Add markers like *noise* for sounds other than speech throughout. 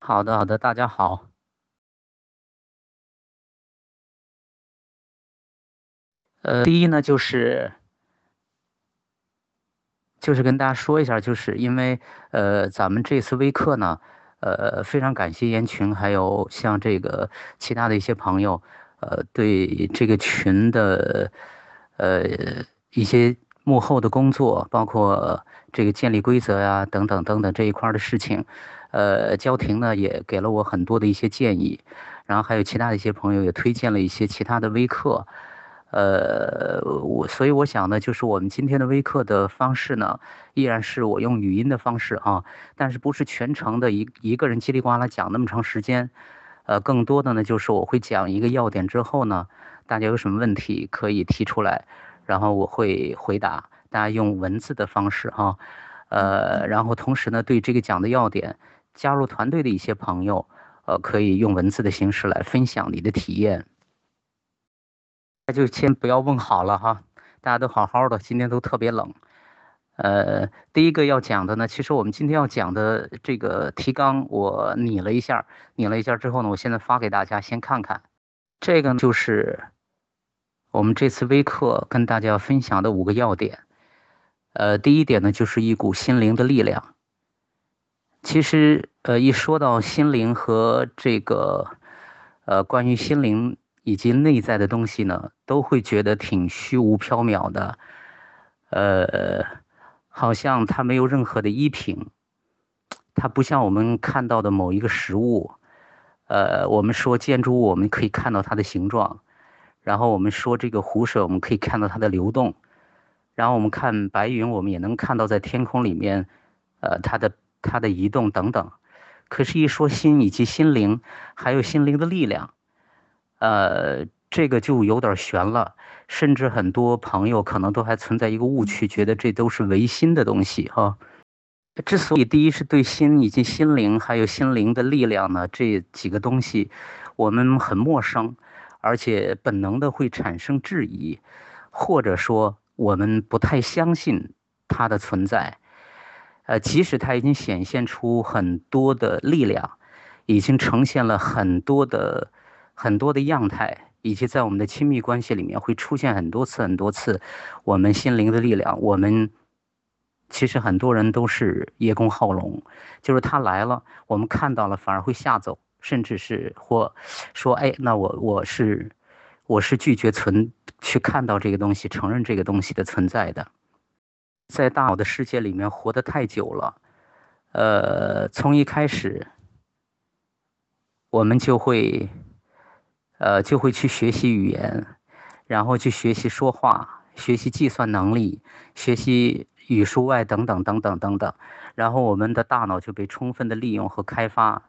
好的，好的，大家好。呃，第一呢，就是就是跟大家说一下，就是因为呃，咱们这次微课呢，呃，非常感谢闫群，还有像这个其他的一些朋友，呃，对这个群的呃一些幕后的工作，包括这个建立规则呀，等等等等这一块的事情。呃，焦婷呢也给了我很多的一些建议，然后还有其他的一些朋友也推荐了一些其他的微课，呃，我所以我想呢，就是我们今天的微课的方式呢，依然是我用语音的方式啊，但是不是全程的一一个人叽里呱啦讲那么长时间，呃，更多的呢就是我会讲一个要点之后呢，大家有什么问题可以提出来，然后我会回答，大家用文字的方式哈，呃，然后同时呢，对这个讲的要点。加入团队的一些朋友，呃，可以用文字的形式来分享你的体验。那就先不要问好了哈，大家都好好的，今天都特别冷。呃，第一个要讲的呢，其实我们今天要讲的这个提纲，我拟了一下，拟了一下之后呢，我现在发给大家，先看看。这个就是我们这次微课跟大家分享的五个要点。呃，第一点呢，就是一股心灵的力量。其实，呃，一说到心灵和这个，呃，关于心灵以及内在的东西呢，都会觉得挺虚无缥缈的，呃，好像它没有任何的依凭，它不像我们看到的某一个实物，呃，我们说建筑物，我们可以看到它的形状，然后我们说这个湖水，我们可以看到它的流动，然后我们看白云，我们也能看到在天空里面，呃，它的。它的移动等等，可是，一说心以及心灵，还有心灵的力量，呃，这个就有点悬了。甚至很多朋友可能都还存在一个误区，觉得这都是唯心的东西哈。之所以第一是对心以及心灵，还有心灵的力量呢，这几个东西我们很陌生，而且本能的会产生质疑，或者说我们不太相信它的存在。呃，即使它已经显现出很多的力量，已经呈现了很多的很多的样态，以及在我们的亲密关系里面会出现很多次很多次，我们心灵的力量，我们其实很多人都是叶公好龙，就是他来了，我们看到了反而会吓走，甚至是或说，哎，那我我是我是拒绝存去看到这个东西，承认这个东西的存在的。在大脑的世界里面活得太久了，呃，从一开始，我们就会，呃，就会去学习语言，然后去学习说话，学习计算能力，学习语数外等等等等等等，然后我们的大脑就被充分的利用和开发，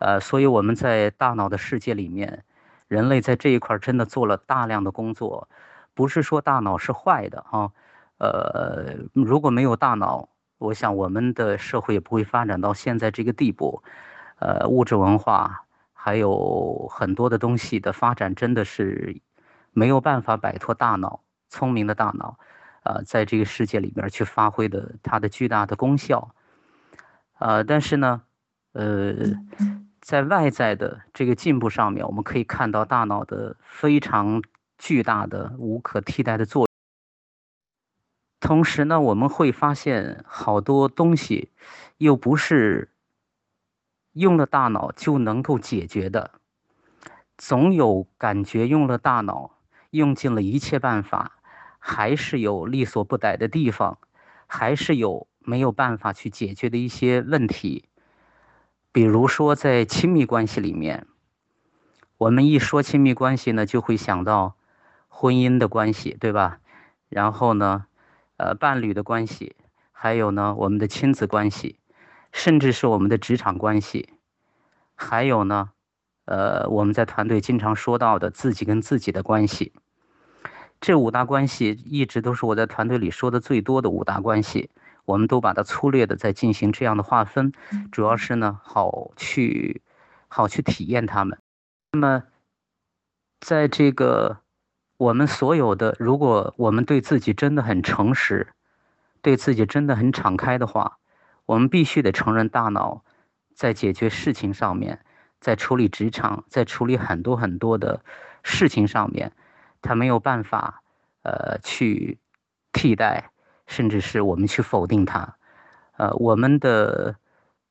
呃，所以我们在大脑的世界里面，人类在这一块真的做了大量的工作，不是说大脑是坏的啊。呃，如果没有大脑，我想我们的社会也不会发展到现在这个地步。呃，物质文化还有很多的东西的发展，真的是没有办法摆脱大脑聪明的大脑，呃，在这个世界里边去发挥的它的巨大的功效。呃，但是呢，呃，在外在的这个进步上面，我们可以看到大脑的非常巨大的、无可替代的作用。同时呢，我们会发现好多东西，又不是用了大脑就能够解决的，总有感觉用了大脑，用尽了一切办法，还是有力所不逮的地方，还是有没有办法去解决的一些问题。比如说在亲密关系里面，我们一说亲密关系呢，就会想到婚姻的关系，对吧？然后呢？呃，伴侣的关系，还有呢，我们的亲子关系，甚至是我们的职场关系，还有呢，呃，我们在团队经常说到的自己跟自己的关系，这五大关系一直都是我在团队里说的最多的五大关系，我们都把它粗略的在进行这样的划分，主要是呢，好去好去体验他们。那么，在这个。我们所有的，如果我们对自己真的很诚实，对自己真的很敞开的话，我们必须得承认，大脑在解决事情上面，在处理职场，在处理很多很多的事情上面，他没有办法，呃，去替代，甚至是我们去否定他。呃，我们的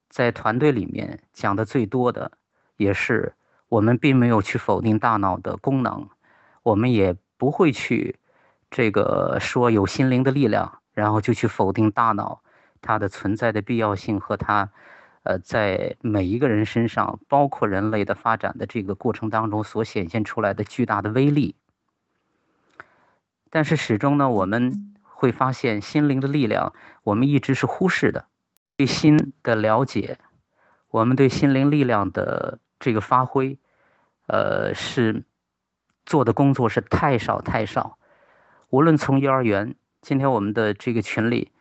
在团队里面讲的最多的，也是我们并没有去否定大脑的功能，我们也不会去这个说有心灵的力量，然后就去否定大脑它的存在的必要性和它。呃，在每一个人身上，包括人类的发展的这个过程当中所显现出来的巨大的威力，但是始终呢，我们会发现心灵的力量，我们一直是忽视的。对心的了解，我们对心灵力量的这个发挥，呃，是做的工作是太少太少。无论从幼儿园，今天我们的这个群里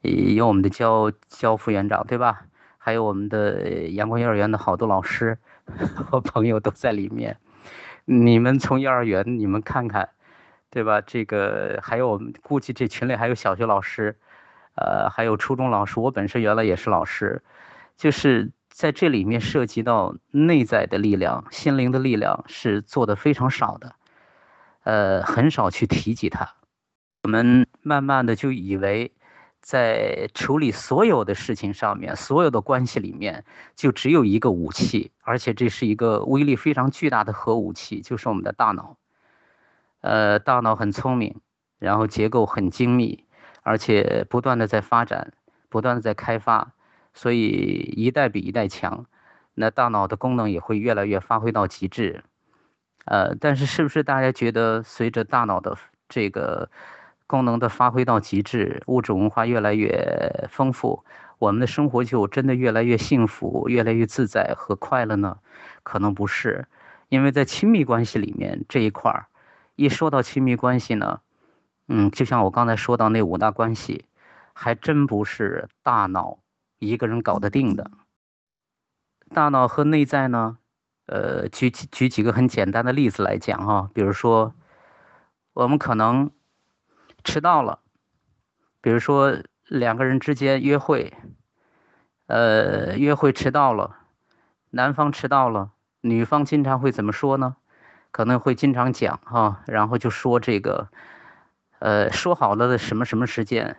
有我们的教教副园长，对吧？还有我们的阳光幼儿园的好多老师和朋友都在里面，你们从幼儿园你们看看，对吧？这个还有我们估计这群里还有小学老师，呃，还有初中老师。我本身原来也是老师，就是在这里面涉及到内在的力量、心灵的力量是做的非常少的，呃，很少去提及它。我们慢慢的就以为。在处理所有的事情上面，所有的关系里面，就只有一个武器，而且这是一个威力非常巨大的核武器，就是我们的大脑。呃，大脑很聪明，然后结构很精密，而且不断的在发展，不断的在开发，所以一代比一代强。那大脑的功能也会越来越发挥到极致。呃，但是是不是大家觉得随着大脑的这个？功能的发挥到极致，物质文化越来越丰富，我们的生活就真的越来越幸福、越来越自在和快乐呢？可能不是，因为在亲密关系里面这一块儿，一说到亲密关系呢，嗯，就像我刚才说到那五大关系，还真不是大脑一个人搞得定的。大脑和内在呢，呃，举举几个很简单的例子来讲哈，比如说，我们可能。迟到了，比如说两个人之间约会，呃，约会迟到了，男方迟到了，女方经常会怎么说呢？可能会经常讲哈，然后就说这个，呃，说好了的什么什么时间，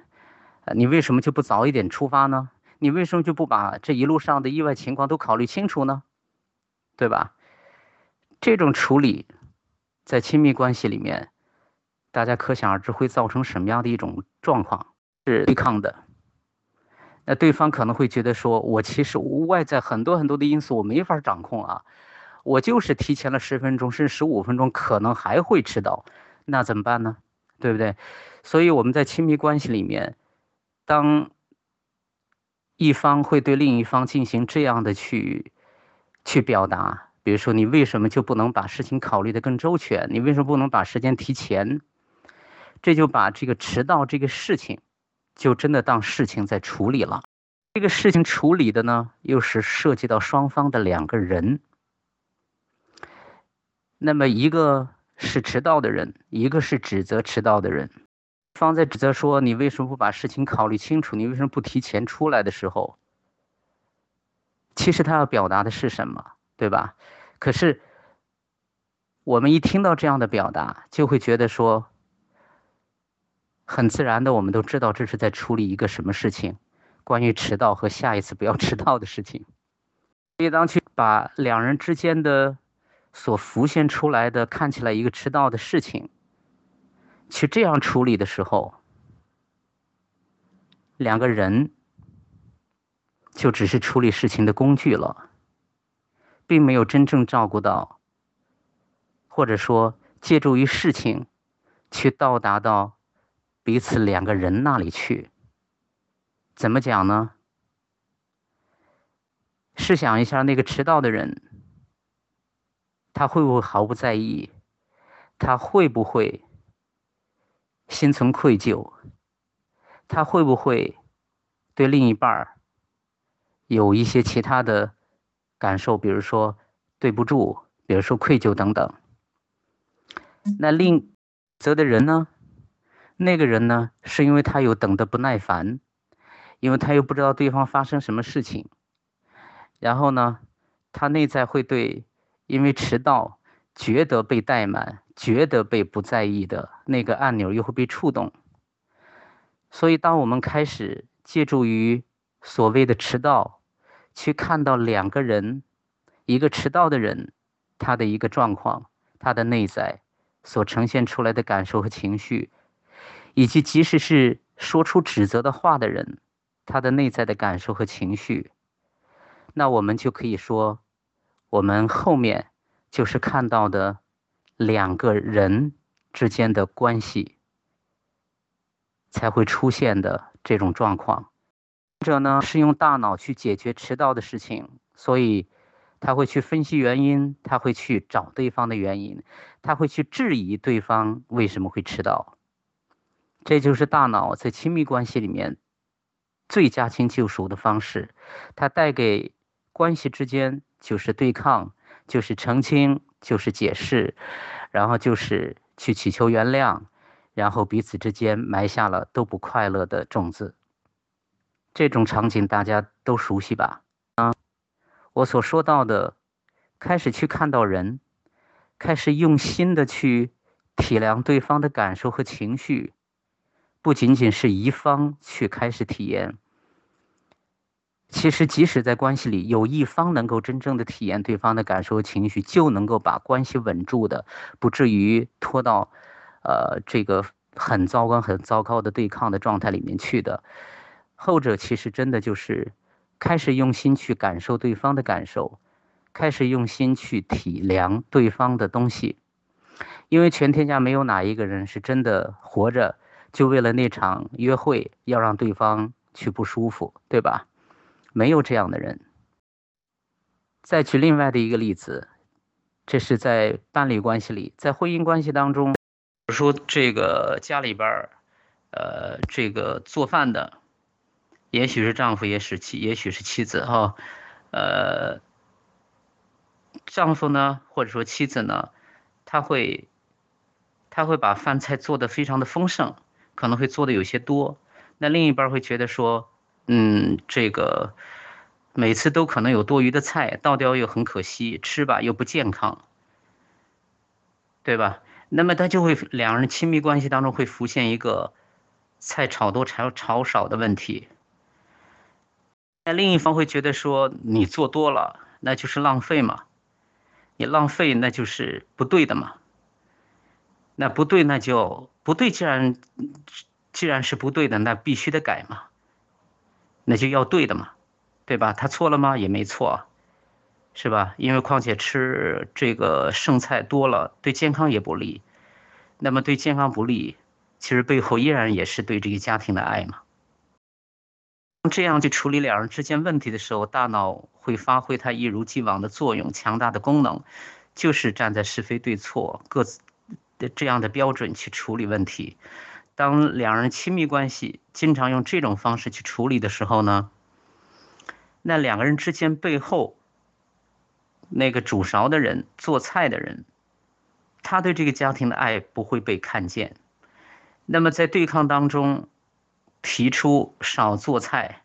你为什么就不早一点出发呢？你为什么就不把这一路上的意外情况都考虑清楚呢？对吧？这种处理，在亲密关系里面。大家可想而知会造成什么样的一种状况，是对抗的。那对方可能会觉得说，我其实外在很多很多的因素我没法掌控啊，我就是提前了十分钟甚至十五分钟，可能还会迟到，那怎么办呢？对不对？所以我们在亲密关系里面，当一方会对另一方进行这样的去去表达，比如说你为什么就不能把事情考虑的更周全？你为什么不能把时间提前？这就把这个迟到这个事情，就真的当事情在处理了。这个事情处理的呢，又是涉及到双方的两个人。那么一个是迟到的人，一个是指责迟到的人。方在指责说：“你为什么不把事情考虑清楚？你为什么不提前出来的时候？”其实他要表达的是什么，对吧？可是我们一听到这样的表达，就会觉得说。很自然的，我们都知道这是在处理一个什么事情，关于迟到和下一次不要迟到的事情。所以，当去把两人之间的所浮现出来的看起来一个迟到的事情，去这样处理的时候，两个人就只是处理事情的工具了，并没有真正照顾到，或者说借助于事情去到达到。彼此两个人那里去，怎么讲呢？试想一下，那个迟到的人，他会不会毫不在意？他会不会心存愧疚？他会不会对另一半儿有一些其他的感受？比如说对不住，比如说愧疚等等。那另责的人呢？那个人呢，是因为他有等的不耐烦，因为他又不知道对方发生什么事情，然后呢，他内在会对因为迟到觉得被怠慢、觉得被不在意的那个按钮又会被触动。所以，当我们开始借助于所谓的迟到，去看到两个人，一个迟到的人，他的一个状况，他的内在所呈现出来的感受和情绪。以及，即使是说出指责的话的人，他的内在的感受和情绪，那我们就可以说，我们后面就是看到的两个人之间的关系才会出现的这种状况。者呢是用大脑去解决迟到的事情，所以他会去分析原因，他会去找对方的原因，他会去质疑对方为什么会迟到。这就是大脑在亲密关系里面最驾轻就熟的方式，它带给关系之间就是对抗，就是澄清，就是解释，然后就是去祈求原谅，然后彼此之间埋下了都不快乐的种子。这种场景大家都熟悉吧？啊，我所说到的，开始去看到人，开始用心的去体谅对方的感受和情绪。不仅仅是一方去开始体验，其实即使在关系里有一方能够真正的体验对方的感受和情绪，就能够把关系稳住的，不至于拖到，呃，这个很糟糕、很糟糕的对抗的状态里面去的。后者其实真的就是开始用心去感受对方的感受，开始用心去体谅对方的东西，因为全天下没有哪一个人是真的活着。就为了那场约会，要让对方去不舒服，对吧？没有这样的人。再举另外的一个例子，这是在伴侣关系里，在婚姻关系当中，说这个家里边儿，呃，这个做饭的，也许是丈夫，也是妻，也许是妻子哈，呃，丈夫呢，或者说妻子呢，他会，他会把饭菜做的非常的丰盛。可能会做的有些多，那另一半会觉得说，嗯，这个每次都可能有多余的菜，倒掉又很可惜，吃吧又不健康，对吧？那么他就会两人亲密关系当中会浮现一个菜炒多炒炒少的问题。那另一方会觉得说，你做多了那就是浪费嘛，你浪费那就是不对的嘛。那不对，那就不对。既然既然是不对的，那必须得改嘛。那就要对的嘛，对吧？他错了吗？也没错，是吧？因为况且吃这个剩菜多了，对健康也不利。那么对健康不利，其实背后依然也是对这个家庭的爱嘛。这样去处理两人之间问题的时候，大脑会发挥它一如既往的作用，强大的功能，就是站在是非对错各自。的这样的标准去处理问题，当两人亲密关系经常用这种方式去处理的时候呢，那两个人之间背后那个煮勺的人、做菜的人，他对这个家庭的爱不会被看见。那么在对抗当中提出少做菜，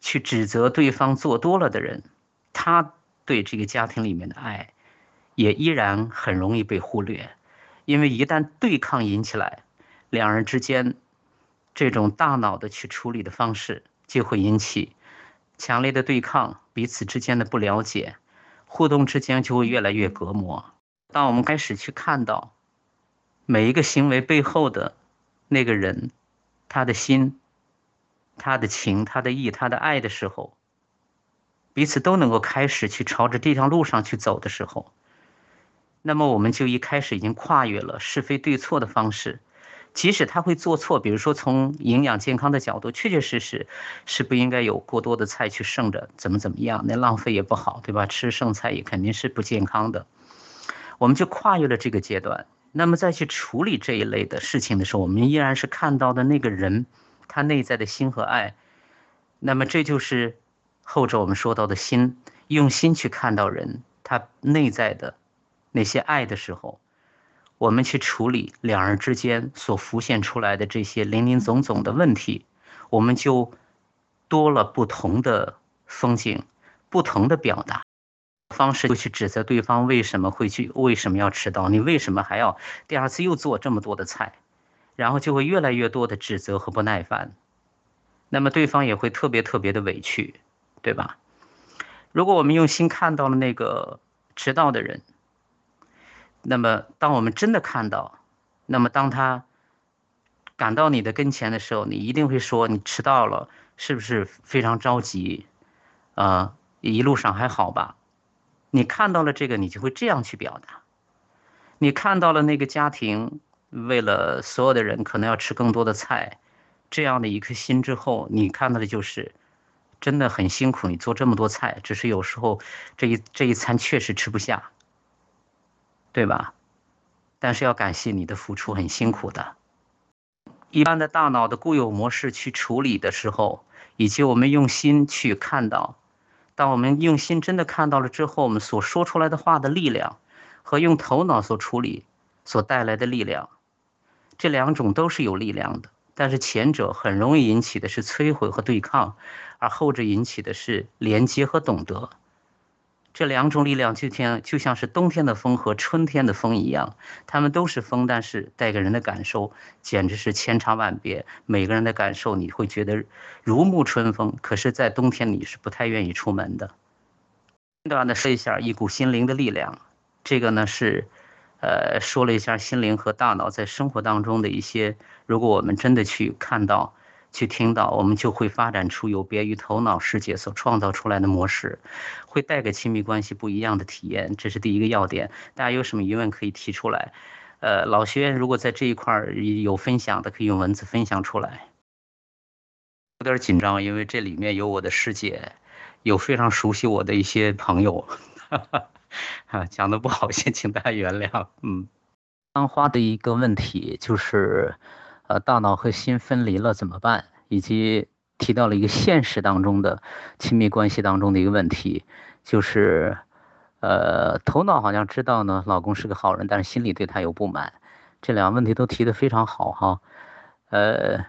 去指责对方做多了的人，他对这个家庭里面的爱也依然很容易被忽略。因为一旦对抗引起来，两人之间这种大脑的去处理的方式，就会引起强烈的对抗，彼此之间的不了解，互动之间就会越来越隔膜。当我们开始去看到每一个行为背后的那个人，他的心、他的情、他的意、他的爱的时候，彼此都能够开始去朝着这条路上去走的时候。那么我们就一开始已经跨越了是非对错的方式，即使他会做错，比如说从营养健康的角度，确确实实是不应该有过多的菜去剩着，怎么怎么样，那浪费也不好，对吧？吃剩菜也肯定是不健康的。我们就跨越了这个阶段，那么再去处理这一类的事情的时候，我们依然是看到的那个人，他内在的心和爱。那么这就是后者我们说到的心，用心去看到人他内在的。那些爱的时候，我们去处理两人之间所浮现出来的这些林林总总的问题，我们就多了不同的风景，不。同的表达方式，就去指责对方为什么会去，为什么要迟到，你为什么还要第二次又做这么多的菜，然后就会越来越多的指责和不耐烦，那么对方也会特别特别的委屈，对吧？如果我们用心看到了那个迟到的人，那么当我们真的看到，那么当他赶到你的跟前的时候，你一定会说你迟到了，是不是非常着急？啊，一路上还好吧？你看到了这个，你就会这样去表达。你看到了那个家庭为了所有的人可能要吃更多的菜，这样的一颗心之后，你看到的就是真的很辛苦。你做这么多菜，只是有时候这一这一餐确实吃不下，对吧？但是要感谢你的付出，很辛苦的。一般的大脑的固有模式去处理的时候，以及我们用心去看到。当我们用心真的看到了之后，我们所说出来的话的力量，和用头脑所处理所带来的力量，这两种都是有力量的。但是前者很容易引起的是摧毁和对抗，而后者引起的是连接和懂得。这两种力量就像就像是冬天的风和春天的风一样，它们都是风，但是带给人的感受简直是千差万别。每个人的感受你会觉得如沐春风，可是，在冬天你是不太愿意出门的。简短的说一下一股心灵的力量，这个呢是，呃，说了一下心灵和大脑在生活当中的一些，如果我们真的去看到。去听到，我们就会发展出有别于头脑世界所创造出来的模式，会带给亲密关系不一样的体验。这是第一个要点。大家有什么疑问可以提出来。呃，老学员如果在这一块有分享的，可以用文字分享出来。有点紧张，因为这里面有我的师姐，有非常熟悉我的一些朋友，哈，*laughs* 讲的不好，先请大家原谅。嗯，刚花的一个问题就是。呃，大脑和心分离了怎么办？以及提到了一个现实当中的亲密关系当中的一个问题，就是，呃，头脑好像知道呢，老公是个好人，但是心里对他有不满。这两个问题都提得非常好哈。呃，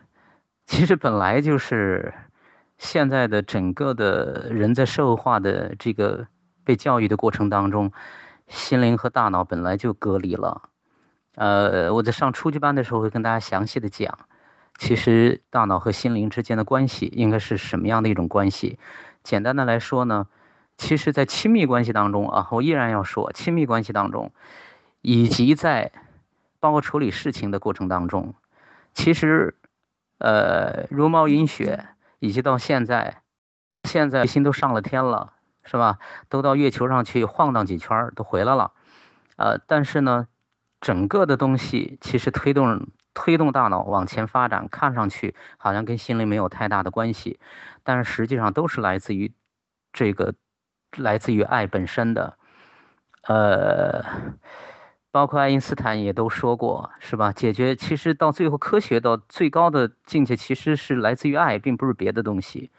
其实本来就是现在的整个的人在社会化的这个被教育的过程当中，心灵和大脑本来就隔离了。呃，我在上初级班的时候会跟大家详细的讲，其实大脑和心灵之间的关系应该是什么样的一种关系。简单的来说呢，其实，在亲密关系当中啊，我依然要说，亲密关系当中，以及在包括处理事情的过程当中，其实，呃，茹毛饮血，以及到现在，现在心都上了天了，是吧？都到月球上去晃荡几圈都回来了，呃，但是呢。整个的东西其实推动推动大脑往前发展，看上去好像跟心灵没有太大的关系，但是实际上都是来自于这个来自于爱本身的。呃，包括爱因斯坦也都说过，是吧？解决其实到最后科学到最高的境界其实是来自于爱，并不是别的东西。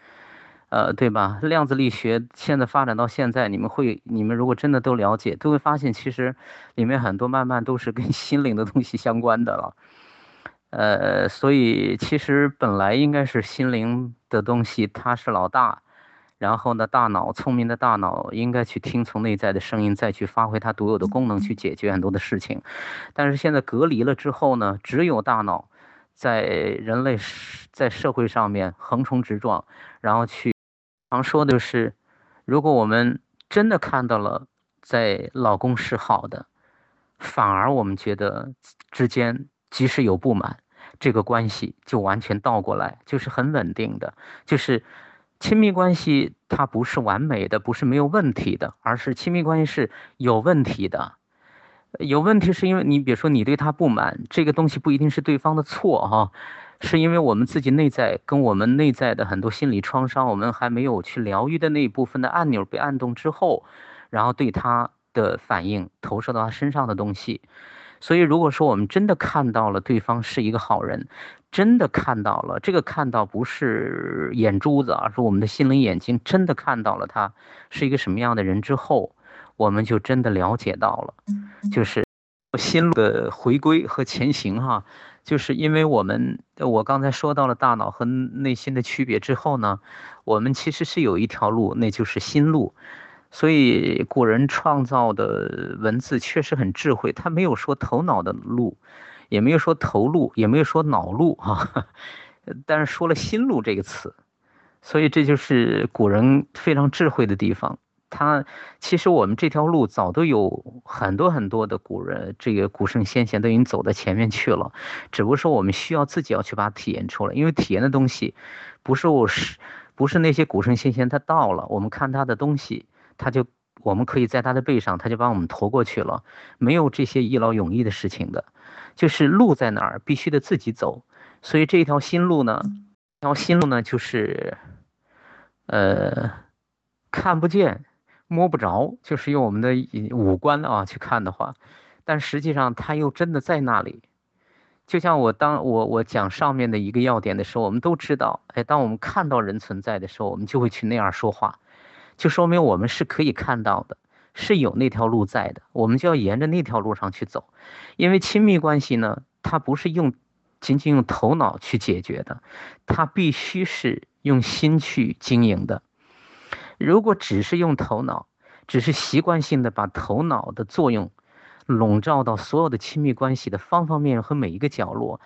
呃，对吧？量子力学现在发展到现在，你们会，你们如果真的都了解，都会发现其实里面很多慢慢都是跟 *laughs* 心灵的东西相关的了。呃，所以其实本来应该是心灵的东西，它是老大，然后呢，大脑聪明的大脑应该去听从内在的声音，再去发挥它独有的功能，去解决很多的事情。但是现在隔离了之后呢，只有大脑在人类在社会上面横冲直撞，然后去。常说的是，如果我们真的看到了在老公是好的，反而我们觉得之间即使有不满，这个关系就完全倒过来，就是很稳定的。就是亲密关系它不是完美的，不是没有问题的，而是亲密关系是有问题的。有问题是因为你比如说你对他不满，这个东西不一定是对方的错哈。是因为我们自己内在跟我们内在的很多心理创伤，我们还没有去疗愈的那一部分的按钮被按动之后，然后对他的反应投射到他身上的东西。所以，如果说我们真的看到了对方是一个好人，真的看到了这个看到不是眼珠子，而是我们的心灵眼睛真的看到了他是一个什么样的人之后，我们就真的了解到了，就是心路的回归和前行哈。就是因为我们我刚才说到了大脑和内心的区别之后呢，我们其实是有一条路，那就是心路。所以古人创造的文字确实很智慧，他没有说头脑的路，也没有说头路，也没有说脑路啊，*laughs* 但是说了心路这个词，所以这就是古人非常智慧的地方。他其实我们这条路早都有很多很多的古人，这个古圣先贤都已经走到前面去了，只不过说我们需要自己要去把它体验出来，因为体验的东西，不是我是，不是那些古圣先贤他到了，我们看他的东西。他就，我们可以在他的背上，他就把我们驮过去了，没有这些一劳永逸的事情的，就是路在哪儿，必须得自己走。所以这一条新路呢，这条新路呢，就是，呃，看不见、摸不着，就是用我们的五官啊去看的话，但实际上它又真的在那里。就像我当我我讲上面的一个要点的时候，我们都知道，哎，当我们看到人存在的时候，我们就会去那样说话。就说明我们是可以看到的，是有那条路在的，我们就要沿着那条路上去走。因为亲密关系呢，它不是用仅仅用头脑去解决的，它必须是用心去经营的。如果只是用头脑，只是习惯性的把头脑的作用笼罩到所有的亲密关系的方方面面和每一个角落，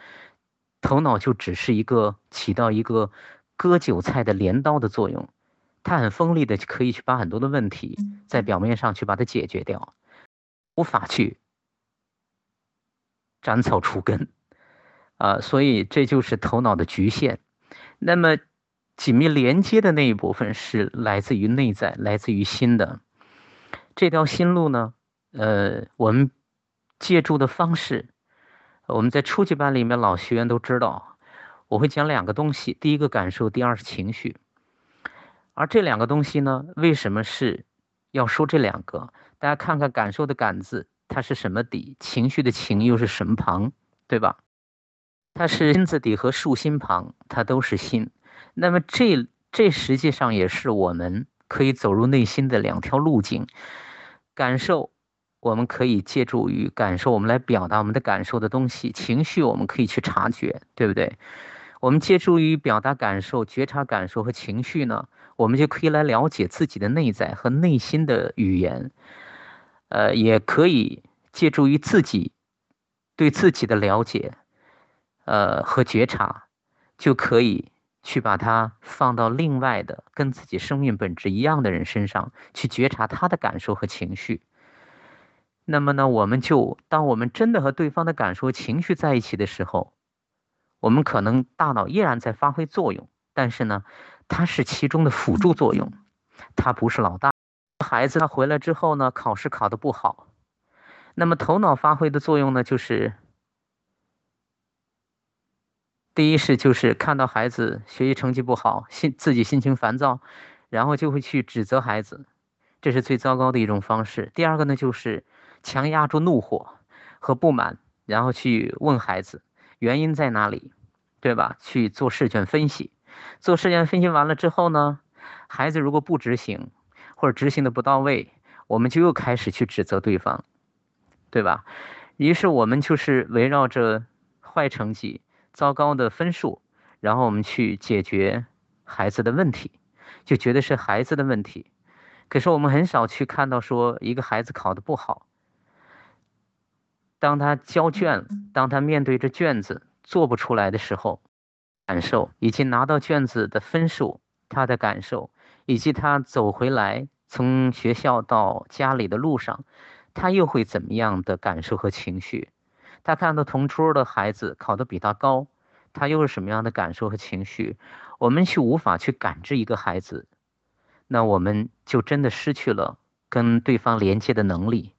头脑就只是一个起到一个割韭菜的镰刀的作用。它很锋利的，可以去把很多的问题在表面上去把它解决掉，无法去斩草除根，啊，所以这就是头脑的局限。那么紧密连接的那一部分是来自于内在，来自于心的这条心路呢？呃，我们借助的方式，我们在初级班里面老学员都知道，我会讲两个东西，第一个感受，第二是情绪。而这两个东西呢？为什么是要说这两个？大家看看“感受”的“感”字，它是什么底？情绪的“情”又是什么旁？对吧？它是心字底和竖心旁，它都是心。那么这这实际上也是我们可以走入内心的两条路径。感受，我们可以借助于感受，我们来表达我们的感受的东西；情绪，我们可以去察觉，对不对？我们借助于表达感受、觉察感受和情绪呢？我们就可以来了解自己的内在和内心的语言，呃，也可以借助于自己对自己的了解，呃和觉察，就可以去把它放到另外的跟自己生命本质一样的人身上去觉察他的感受和情绪。那么呢，我们就当我们真的和对方的感受、情绪在一起的时候，我们可能大脑依然在发挥作用，但是呢。它是其中的辅助作用，它不是老大。孩子他回来之后呢，考试考得不好，那么头脑发挥的作用呢，就是第一是就是看到孩子学习成绩不好，心自己心情烦躁，然后就会去指责孩子，这是最糟糕的一种方式。第二个呢，就是强压住怒火和不满，然后去问孩子原因在哪里，对吧？去做试卷分析。做试卷分析完了之后呢，孩子如果不执行，或者执行的不到位，我们就又开始去指责对方，对吧？于是我们就是围绕着坏成绩、糟糕的分数，然后我们去解决孩子的问题，就觉得是孩子的问题。可是我们很少去看到说一个孩子考得不好，当他交卷，当他面对着卷子做不出来的时候。感受以及拿到卷子的分数，他的感受，以及他走回来从学校到家里的路上，他又会怎么样的感受和情绪？他看到同桌的孩子考得比他高，他又是什么样的感受和情绪？我们去无法去感知一个孩子，那我们就真的失去了跟对方连接的能力。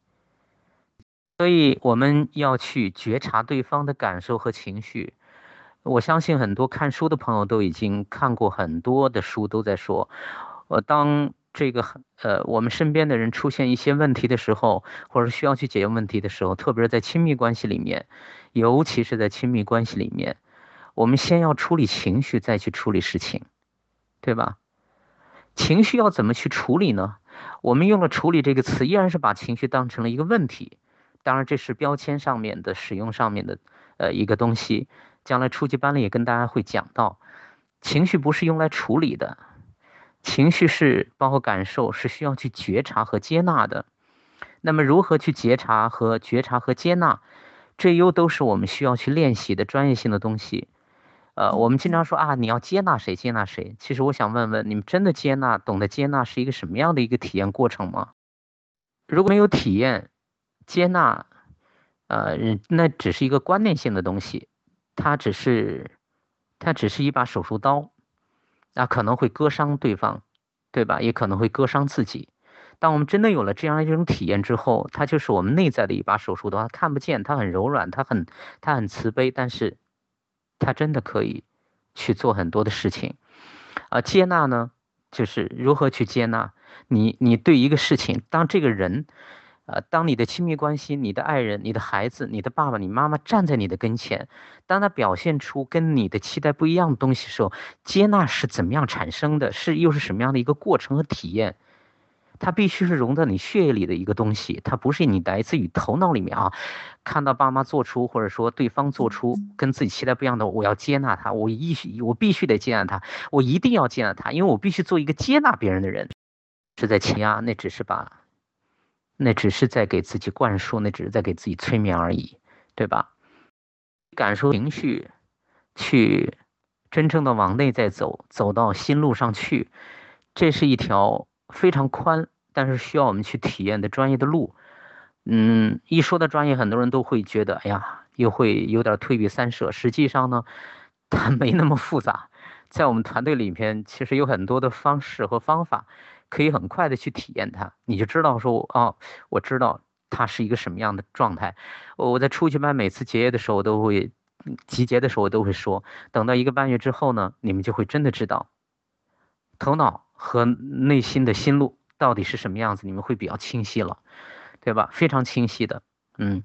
所以我们要去觉察对方的感受和情绪。我相信很多看书的朋友都已经看过很多的书，都在说，呃，当这个呃我们身边的人出现一些问题的时候，或者需要去解决问题的时候，特别是在亲密关系里面，尤其是在亲密关系里面，我们先要处理情绪，再去处理事情，对吧？情绪要怎么去处理呢？我们用了“处理”这个词，依然是把情绪当成了一个问题，当然这是标签上面的使用上面的。呃一个东西。将来初级班里也跟大家会讲到，情绪不是用来处理的，情绪是包括感受是需要去觉察和接纳的。那么如何去觉察和觉察和接纳，这又都是我们需要去练习的专业性的东西。呃，我们经常说啊，你要接纳谁接纳谁。其实我想问问，你们真的接纳、懂得接纳是一个什么样的一个体验过程吗？如果没有体验接纳，呃，那只是一个观念性的东西。它只是，它只是一把手术刀，那可能会割伤对方，对吧？也可能会割伤自己。当我们真的有了这样一种体验之后，它就是我们内在的一把手术刀，它看不见，它很柔软，它很，它很慈悲，但是，它真的可以去做很多的事情。啊，接纳呢，就是如何去接纳你，你对一个事情，当这个人。呃，当你的亲密关系、你的爱人、你的孩子、你的爸爸、你妈妈站在你的跟前，当他表现出跟你的期待不一样的东西时候，接纳是怎么样产生的？是又是什么样的一个过程和体验？它必须是融在你血液里的一个东西，它不是你来自于头脑里面啊。看到爸妈做出或者说对方做出跟自己期待不一样的，我要接纳他，我必须我必须得接纳他，我一定要接纳他，因为我必须做一个接纳别人的人。是在欺压，那只是把。那只是在给自己灌输，那只是在给自己催眠而已，对吧？感受情绪，去真正的往内在走，走到心路上去，这是一条非常宽，但是需要我们去体验的专业的路。嗯，一说到专业，很多人都会觉得，哎呀，又会有点退避三舍。实际上呢，它没那么复杂，在我们团队里面，其实有很多的方式和方法。可以很快的去体验它，你就知道说哦，我知道它是一个什么样的状态。我我在初级班每次结业的时候我都会集结的时候我都会说，等到一个半月之后呢，你们就会真的知道头脑和内心的心路到底是什么样子，你们会比较清晰了，对吧？非常清晰的，嗯，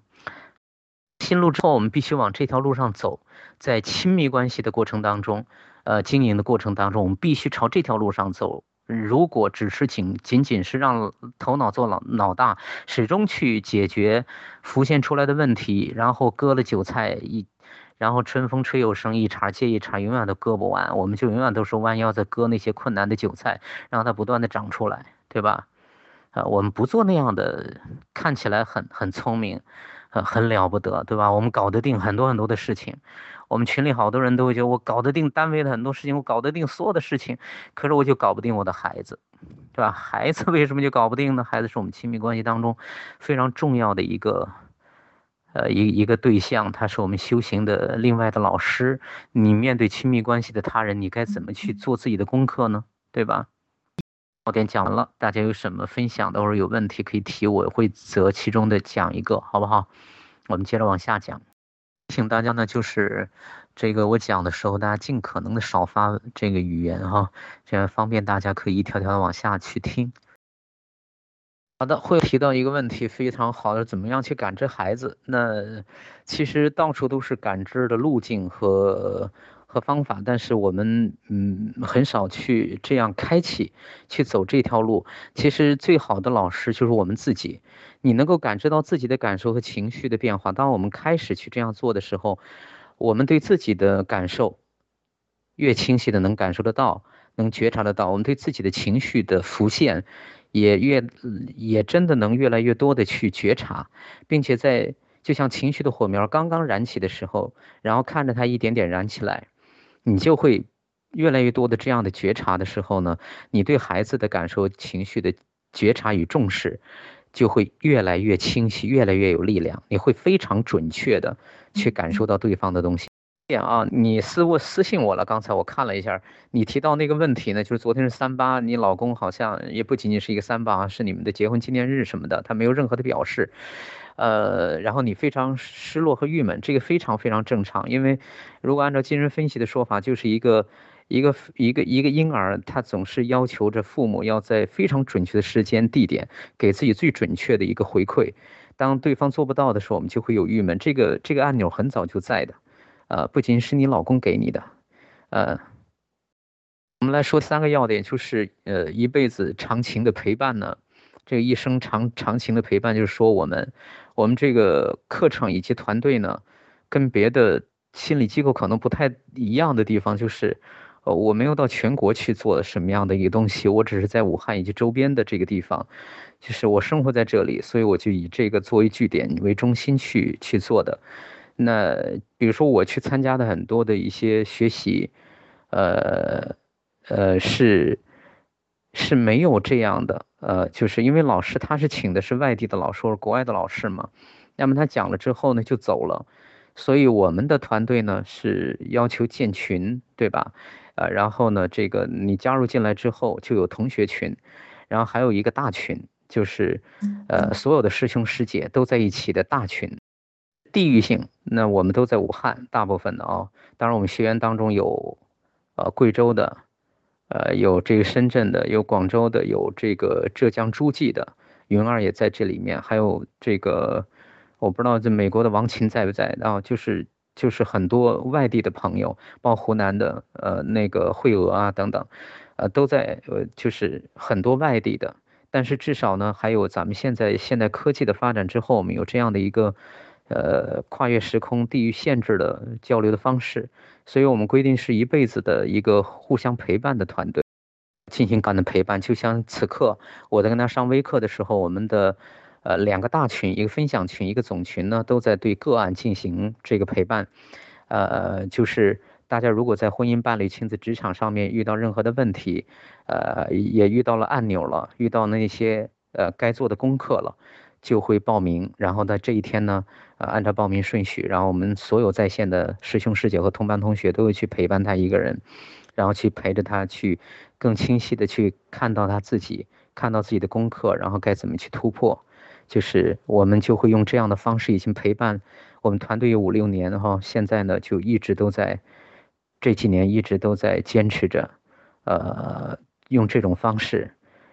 心路之后我们必须往这条路上走，在亲密关系的过程当中，呃，经营的过程当中，我们必须朝这条路上走。如果只是仅仅仅是让头脑做老老大，始终去解决浮现出来的问题，然后割了韭菜一，然后春风吹又生，一茬接一茬，永远都割不完，我们就永远都是弯腰在割那些困难的韭菜，让它不断的长出来，对吧？啊，我们不做那样的，看起来很很聪明，很很了不得，对吧？我们搞得定很多很多的事情。我们群里好多人都会觉得我搞得定单位的很多事情，我搞得定所有的事情，可是我就搞不定我的孩子，对吧？孩子为什么就搞不定呢？孩子是我们亲密关系当中非常重要的一个，呃，一一个对象，他是我们修行的另外的老师。你面对亲密关系的他人，你该怎么去做自己的功课呢？对吧？要点讲完了，大家有什么分享的或者有问题可以提，我会择其中的讲一个，好不好？我们接着往下讲。请大家呢，就是这个我讲的时候，大家尽可能的少发这个语言哈，这样方便大家可以一条条的往下去听。好的，会提到一个问题，非常好的，怎么样去感知孩子？那其实到处都是感知的路径和。和方法，但是我们嗯很少去这样开启，去走这条路。其实最好的老师就是我们自己。你能够感知到自己的感受和情绪的变化。当我们开始去这样做的时候，我们对自己的感受越清晰的能感受得到，能觉察得到。我们对自己的情绪的浮现也越也真的能越来越多的去觉察，并且在就像情绪的火苗刚刚燃起的时候，然后看着它一点点燃起来。你就会越来越多的这样的觉察的时候呢，你对孩子的感受、情绪的觉察与重视，就会越来越清晰，越来越有力量。你会非常准确的去感受到对方的东西。点啊，你私我私信我了，刚才我看了一下，你提到那个问题呢，就是昨天是三八，你老公好像也不仅仅是一个三八，是你们的结婚纪念日什么的，他没有任何的表示。呃，然后你非常失落和郁闷，这个非常非常正常，因为如果按照精神分析的说法，就是一个一个一个一个婴儿，他总是要求着父母要在非常准确的时间地点给自己最准确的一个回馈，当对方做不到的时候，我们就会有郁闷。这个这个按钮很早就在的，呃，不仅是你老公给你的，呃，我们来说三个要点，就是呃一辈子长情的陪伴呢。这个一生长长情的陪伴，就是说我们，我们这个课程以及团队呢，跟别的心理机构可能不太一样的地方就是，呃，我没有到全国去做什么样的一个东西，我只是在武汉以及周边的这个地方，就是我生活在这里，所以我就以这个作为据点为中心去去做的。那比如说我去参加的很多的一些学习，呃，呃是是没有这样的，呃，就是因为老师他是请的是外地的老师或者国外的老师嘛，那么他讲了之后呢就走了，所以我们的团队呢是要求建群，对吧？呃，然后呢这个你加入进来之后就有同学群，然后还有一个大群，就是呃所有的师兄师姐都在一起的大群。地域性，那我们都在武汉，大部分的啊，当然我们学员当中有，呃，贵州的，呃，有这个深圳的，有广州的，有这个浙江诸暨的，云儿也在这里面，还有这个，我不知道这美国的王琴在不在，然后就是就是很多外地的朋友，包括湖南的，呃，那个惠娥啊等等，呃，都在，呃，就是很多外地的，但是至少呢，还有咱们现在现代科技的发展之后，我们有这样的一个。呃，跨越时空、地域限制的交流的方式，所以我们规定是一辈子的一个互相陪伴的团队，进行感的陪伴。就像此刻我在跟他上微课的时候，我们的呃两个大群，一个分享群，一个总群呢，都在对个案进行这个陪伴。呃，就是大家如果在婚姻、伴侣、亲子、职场上面遇到任何的问题，呃，也遇到了按钮了，遇到那些呃该做的功课了。就会报名，然后在这一天呢，呃，按照报名顺序，然后我们所有在线的师兄师姐和同班同学都会去陪伴他一个人，然后去陪着他去更清晰的去看到他自己，看到自己的功课，然后该怎么去突破，就是我们就会用这样的方式已经陪伴我们团队有五六年哈，现在呢就一直都在这几年一直都在坚持着，呃，用这种方式。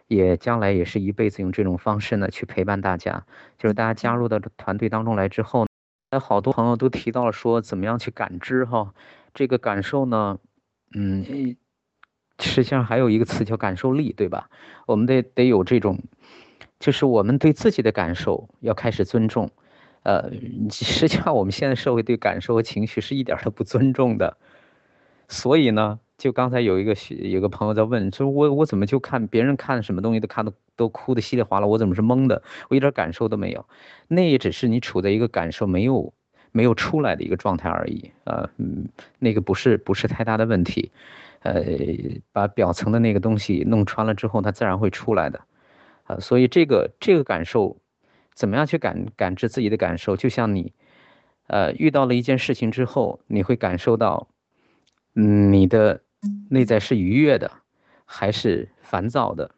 也将来也是一辈子用这种方式呢去陪伴大家，就是大家加入到团队当中来之后，那好多朋友都提到了说怎么样去感知哈，这个感受呢，嗯，实际上还有一个词叫感受力，对吧？我们得得有这种，就是我们对自己的感受要开始尊重，呃，实际上我们现在社会对感受和情绪是一点都不尊重的，所以呢。就刚才有一个有个朋友在问，说我我怎么就看别人看什么东西都看的都哭的稀里哗啦，我怎么是懵的？我一点感受都没有。那也只是你处在一个感受没有没有出来的一个状态而已。呃，嗯，那个不是不是太大的问题。呃，把表层的那个东西弄穿了之后，它自然会出来的。啊，所以这个这个感受，怎么样去感感知自己的感受？就像你，呃，遇到了一件事情之后，你会感受到，嗯，你的。内在是愉悦的，还是烦躁的？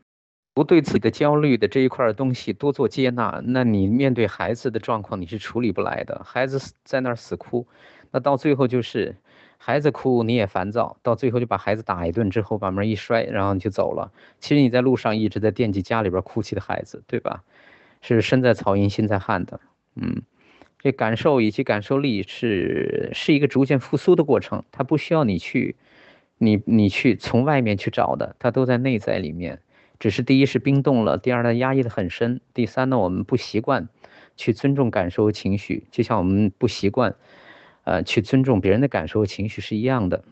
不对自己的焦虑的这一块东西多做接纳，那你面对孩子的状况你是处理不来的。孩子在那儿死哭，那到最后就是孩子哭你也烦躁，到最后就把孩子打一顿之后把门一摔，然后你就走了。其实你在路上一直在惦记家里边哭泣的孩子，对吧？是身在曹营心在汉的，嗯，这感受以及感受力是是一个逐渐复苏的过程，它不需要你去。你你去从外面去找的，它都在内在里面，只是第一是冰冻了，第二呢压抑的很深，第三呢我们不习惯去尊重感受和情绪，就像我们不习惯，呃去尊重别人的感受和情绪是一样的。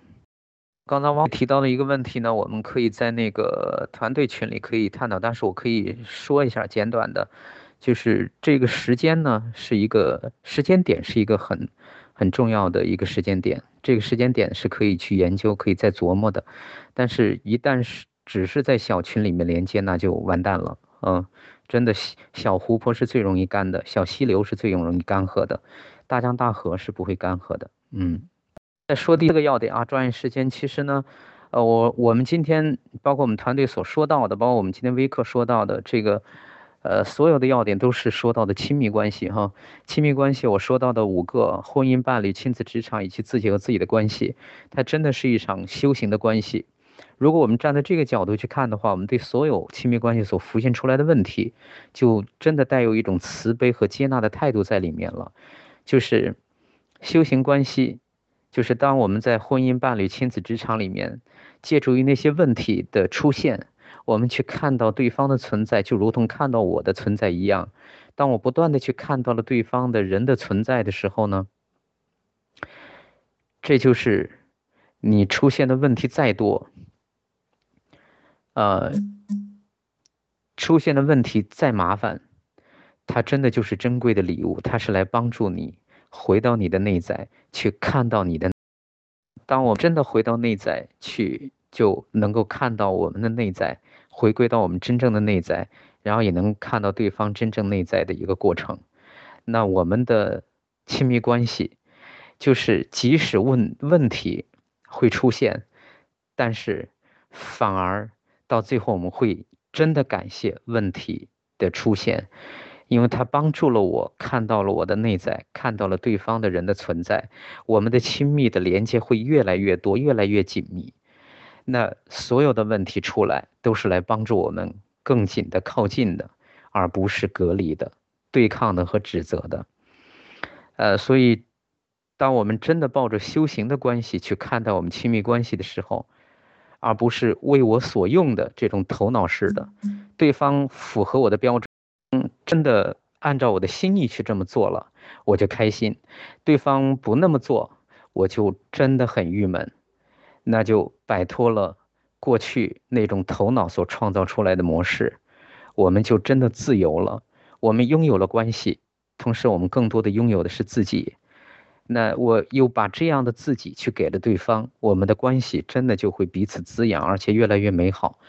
刚才汪提到了一个问题呢，我们可以在那个团队群里可以探讨，但是我可以说一下简短的，就是这个时间呢是一个时间点，是一个很。很重要的一个时间点，这个时间点是可以去研究、可以再琢磨的，但是，一旦是只是在小群里面连接，那就完蛋了。嗯，真的，小湖泊是最容易干的，小溪流是最容易干涸的，大江大河是不会干涸的。嗯，再说第一个要点啊，抓紧时间。其实呢，呃，我我们今天包括我们团队所说到的，包括我们今天微课说到的这个。呃，所有的要点都是说到的亲密关系哈，亲密关系我说到的五个婚姻、伴侣、亲子、职场以及自己和自己的关系，它真的是一场修行的关系。如果我们站在这个角度去看的话，我们对所有亲密关系所浮现出来的问题，就真的带有一种慈悲和接纳的态度在里面了。就是修行关系，就是当我们在婚姻、伴侣、亲子、职场里面，借助于那些问题的出现。我们去看到对方的存在，就如同看到我的存在一样。当我不断的去看到了对方的人的存在的时候呢，这就是你出现的问题再多，呃，出现的问题再麻烦，它真的就是珍贵的礼物，它是来帮助你回到你的内在，去看到你的。当我真的回到内在去，就能够看到我们的内在，回归到我们真正的内在，然后也能看到对方真正内在的一个过程。那我们的亲密关系。就是即使问问题会出现，但是反而到最后我们会真的感谢问题的出现，因为它帮助了我看到了我的内在，看到了对方的人的存在，我们的亲密的连接会越来越多，越来越紧密。那所有的问题出来都是来帮助我们更紧的靠近的，而不是隔离的、对抗的和指责的。呃，所以。当我们真的抱着修行的关系去看待我们亲密关系的时候，而不是为我所用的这种头脑式的，对方符合我的标准，嗯，真的按照我的心意去这么做了，我就开心；对方不那么做，我就真的很郁闷。那就摆脱了过去那种头脑所创造出来的模式，我们就真的自由了。我们拥有了关系，同时我们更多的拥有的是自己。那我又把这样的自己去给了对方，我们的关系真的就会彼此滋养，而且越来越美好。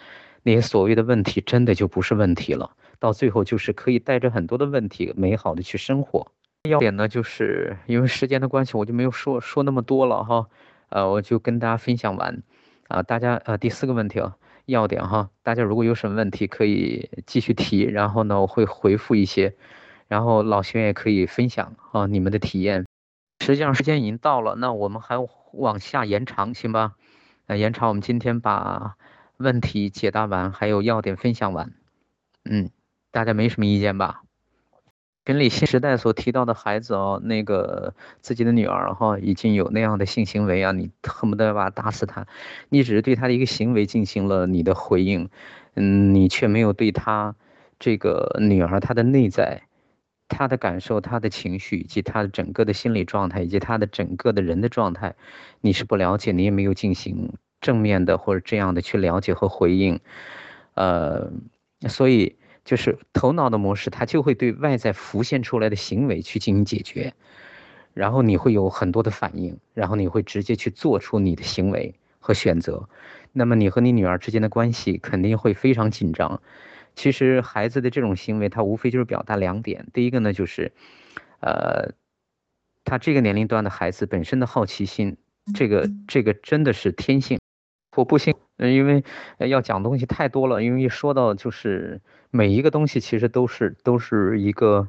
那些所谓的问题真的就不是问题了，到最后就是可以带着很多的问题美好的去生活。要点呢，就是因为时间的关系，我就没有说说那么多了哈。呃，我就跟大家分享完。啊，大家呃，第四个问题啊，要点哈，大家如果有什么问题可以继续提，然后呢我会回复一些，然后老学员也可以分享啊你们的体验。实际上时间已经到了，那我们还往下延长，行吧？呃，延长，我们今天把问题解答完，还有要点分享完。嗯，大家没什么意见吧？群里新时代所提到的孩子哦，那个自己的女儿哈，已经有那样的性行为啊，你恨不得把打死他。你只是对他的一个行为进行了你的回应，嗯，你却没有对他这个女儿她的内在。他的感受、他的情绪以及他的整个的心理状态，以及他的整个的人的状态，你是不了解，你也没有进行正面的或者这样的去了解和回应，呃，所以就是头脑的模式，它就会对外在浮现出来的行为去进行解决，然后你会有很多的反应，然后你会直接去做出你的行为和选择，那么你和你女儿之间的关系肯定会非常紧张。其实孩子的这种行为，他无非就是表达两点。第一个呢，就是，呃，他这个年龄段的孩子本身的好奇心，这个这个真的是天性。我不信，因为要讲东西太多了。因为一说到就是每一个东西，其实都是都是一个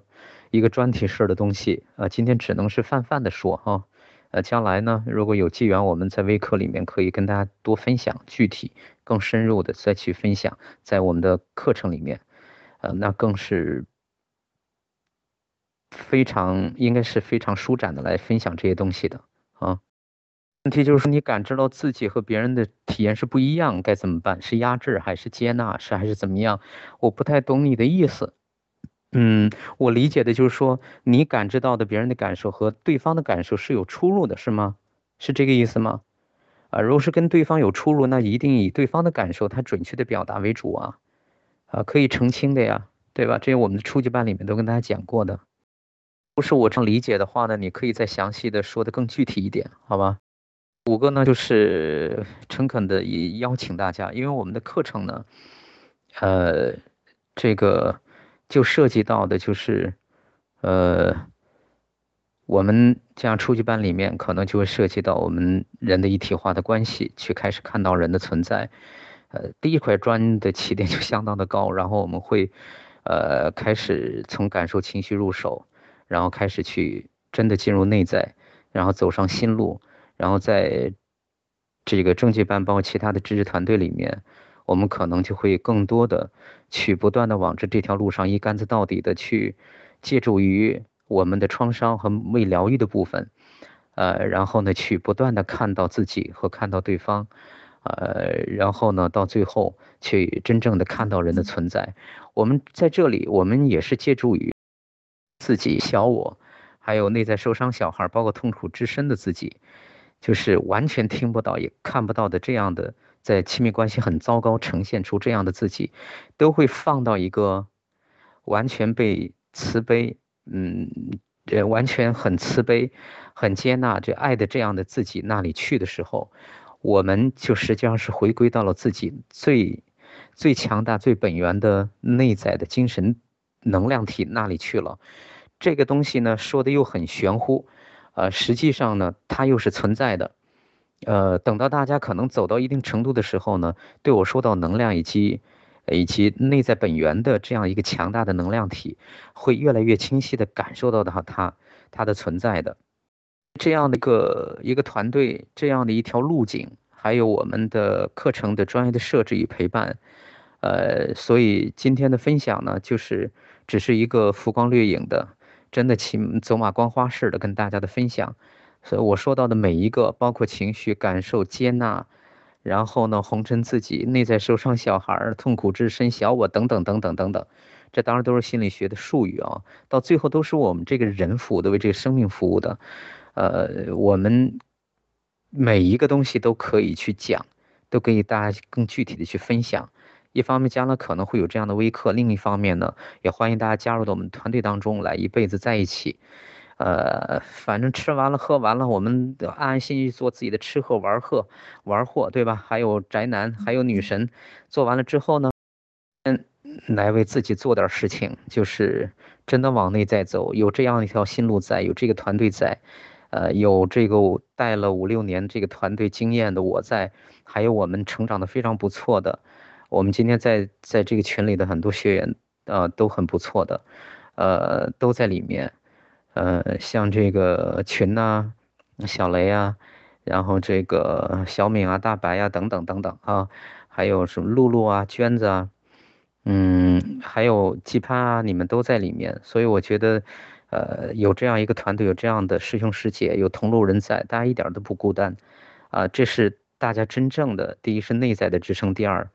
一个专题式的东西啊。今天只能是泛泛的说哈。呃，将来呢，如果有机缘，我们在微课里面可以跟大家多分享具体、更深入的再去分享，在我们的课程里面，呃，那更是非常应该是非常舒展的来分享这些东西的啊。问题就是说，你感知到自己和别人的体验是不一样，该怎么办？是压制还是接纳？是还是怎么样？我不太懂你的意思。嗯，我理解的就是说，你感知到的别人的感受和对方的感受是有出入的，是吗？是这个意思吗？啊，如果是跟对方有出入，那一定以对方的感受他准确的表达为主啊，啊，可以澄清的呀，对吧？这些我们的初级班里面都跟大家讲过的。不是我这样理解的话呢，你可以再详细的说的更具体一点，好吧？五个呢，就是诚恳的也邀请大家，因为我们的课程呢，呃，这个。就涉及到的就是，呃，我们这样初级班里面可能就会涉及到我们人的一体化的关系，去开始看到人的存在。呃，第一块砖的起点就相当的高，然后我们会，呃，开始从感受情绪入手，然后开始去真的进入内在，然后走上新路，然后在这个中级班包括其他的知识团队里面。我们可能就会更多的去不断的往这这条路上一竿子到底的去借助于我们的创伤和未疗愈的部分，呃，然后呢去不断的看到自己和看到对方，呃，然后呢到最后去真正的看到人的存在。我们在这里，我们也是借助于自己小我，还有内在受伤小孩，包括痛苦之深的自己，就是完全听不到也看不到的这样的，在亲密关系很糟糕呈现出这样的自己，都会放到一个完全被慈悲，嗯，呃，完全很慈悲、很接纳这爱的这样的自己那里去的时候，我们就实际上是回归到了自己最最强大、最本源的内在的精神能量体那里去了。这个东西呢，说的又很玄乎。呃，实际上呢，它又是存在的。呃，等到大家可能走到一定程度的时候呢，对我说到能量以及以及内在本源的这样一个强大的能量体，会越来越清晰的感受到它它它的存在的这样的一个一个团队，这样的一条路径，还有我们的课程的专业的设置与陪伴。呃，所以今天的分享呢，就是只是一个浮光掠影的。真的骑走马观花式的跟大家的分享，所以我说到的每一个，包括情绪感受接纳，然后呢，红尘自己内在受伤小孩痛苦至深小我等等等等等等，这当然都是心理学的术语啊，到最后都是我们这个人服务的，为这个生命服务的，呃，我们每一个东西都可以去讲，都可以大家更具体的去分享。一方面将来可能会有这样的微课，另一方面呢，也欢迎大家加入到我们团队当中来，一辈子在一起。呃，反正吃完了喝完了，我们安安心心做自己的吃喝玩喝玩货，对吧？还有宅男，还有女神，做完了之后呢，嗯，来为自己做点事情，就是真的往内在走，有这样一条新路在，有这个团队在，呃，有这个带了五六年这个团队经验的我在，还有我们成长的非常不错的。我们今天在在这个群里的很多学员，呃，都很不错的，呃，都在里面，呃，像这个群呐，小雷啊，然后这个小敏啊、大白啊等等等等啊，还有什么露露啊、娟子啊，嗯，还有季潘啊，你们都在里面，所以我觉得，呃，有这样一个团队，有这样的师兄师姐，有同路人在，大家一点都不孤单，啊，这是大家真正的第一是内在的支撑，第二。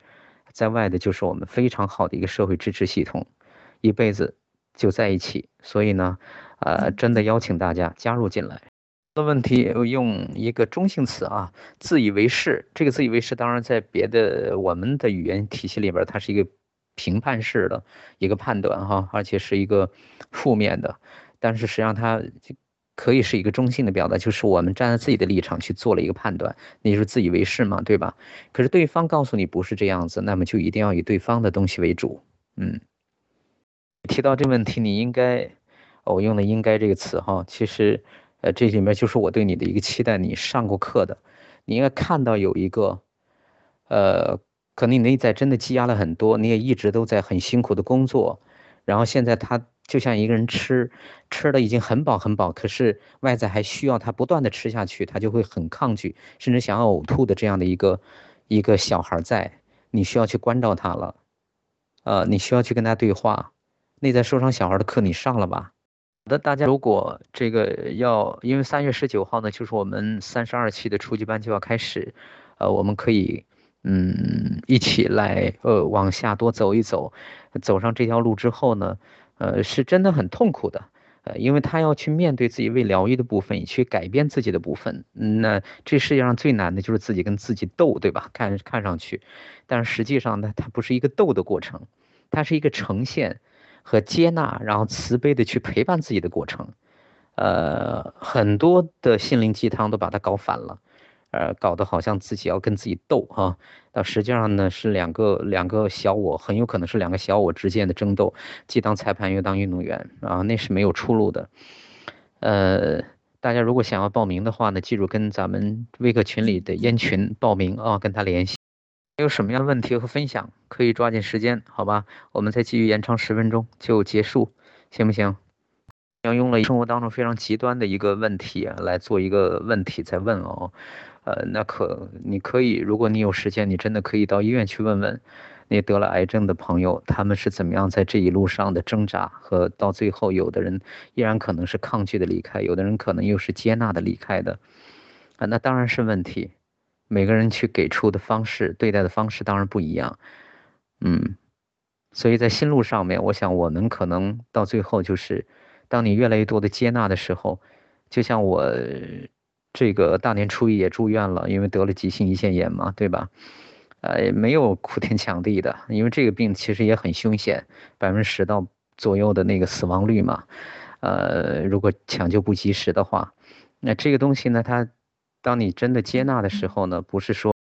在外的就是我们非常好的一个社会支持系统，一辈子就在一起。所以呢，呃，真的邀请大家加入进来。的问题用一个中性词啊，自以为是。这个自以为是，当然在别的我们的语言体系里边，它是一个评判式的一个判断哈，而且是一个负面的。但是实际上它。可以是一个中性的表达，就是我们站在自己的立场去做了一个判断，那就是自以为是嘛，对吧？可是对方告诉你不是这样子，那么就一定要以对方的东西为主。嗯，提到这问题，你应该，我用的“应该”这个词哈，其实，呃，这里面就是我对你的一个期待。你上过课的，你应该看到有一个，呃，可能你内在真的积压了很多，你也一直都在很辛苦的工作，然后现在他。就像一个人吃，吃的已经很饱很饱，可是外在还需要他不断的吃下去，他就会很抗拒，甚至想要呕吐的这样的一个一个小孩在，你需要去关照他了，呃，你需要去跟他对话。内在受伤小孩的课你上了吧？好的，大家如果这个要，因为三月十九号呢，就是我们三十二期的初级班就要开始，呃，我们可以嗯一起来呃往下多走一走，走上这条路之后呢。呃，是真的很痛苦的，呃，因为他要去面对自己未疗愈的部分，去改变自己的部分。那这世界上最难的就是自己跟自己斗，对吧？看看上去，但是实际上呢，它不是一个斗的过程，它是一个呈现和接纳，然后慈悲的去陪伴自己的过程。呃，很多的心灵鸡汤都把它搞反了。呃，搞得好像自己要跟自己斗哈，但实际上呢是两个两个小我，很有可能是两个小我之间的争斗，既当裁判又当运动员啊，那是没有出路的。呃，大家如果想要报名的话呢，记住跟咱们微课群里的烟群报名啊，跟他联系。有什么样的问题和分享，可以抓紧时间，好吧？我们再继续延长十分钟就结束，行不行？要用了生活当中非常极端的一个问题来做一个问题再问哦。呃，那可你可以，如果你有时间，你真的可以到医院去问问，那得了癌症的朋友，他们是怎么样在这一路上的挣扎和到最后，有的人依然可能是抗拒的离开，有的人可能又是接纳的离开的，啊，那当然是问题，每个人去给出的方式、对待的方式当然不一样，嗯，所以在心路上面，我想我们可能到最后就是，当你越来越多的接纳的时候，就像我。这个大年初一也住院了，因为得了急性胰腺炎嘛，对吧？呃，没有哭天抢地的，因为这个病其实也很凶险，百分之十到左右的那个死亡率嘛。呃，如果抢救不及时的话，那这个东西呢，它当你真的接纳的时候呢，不是说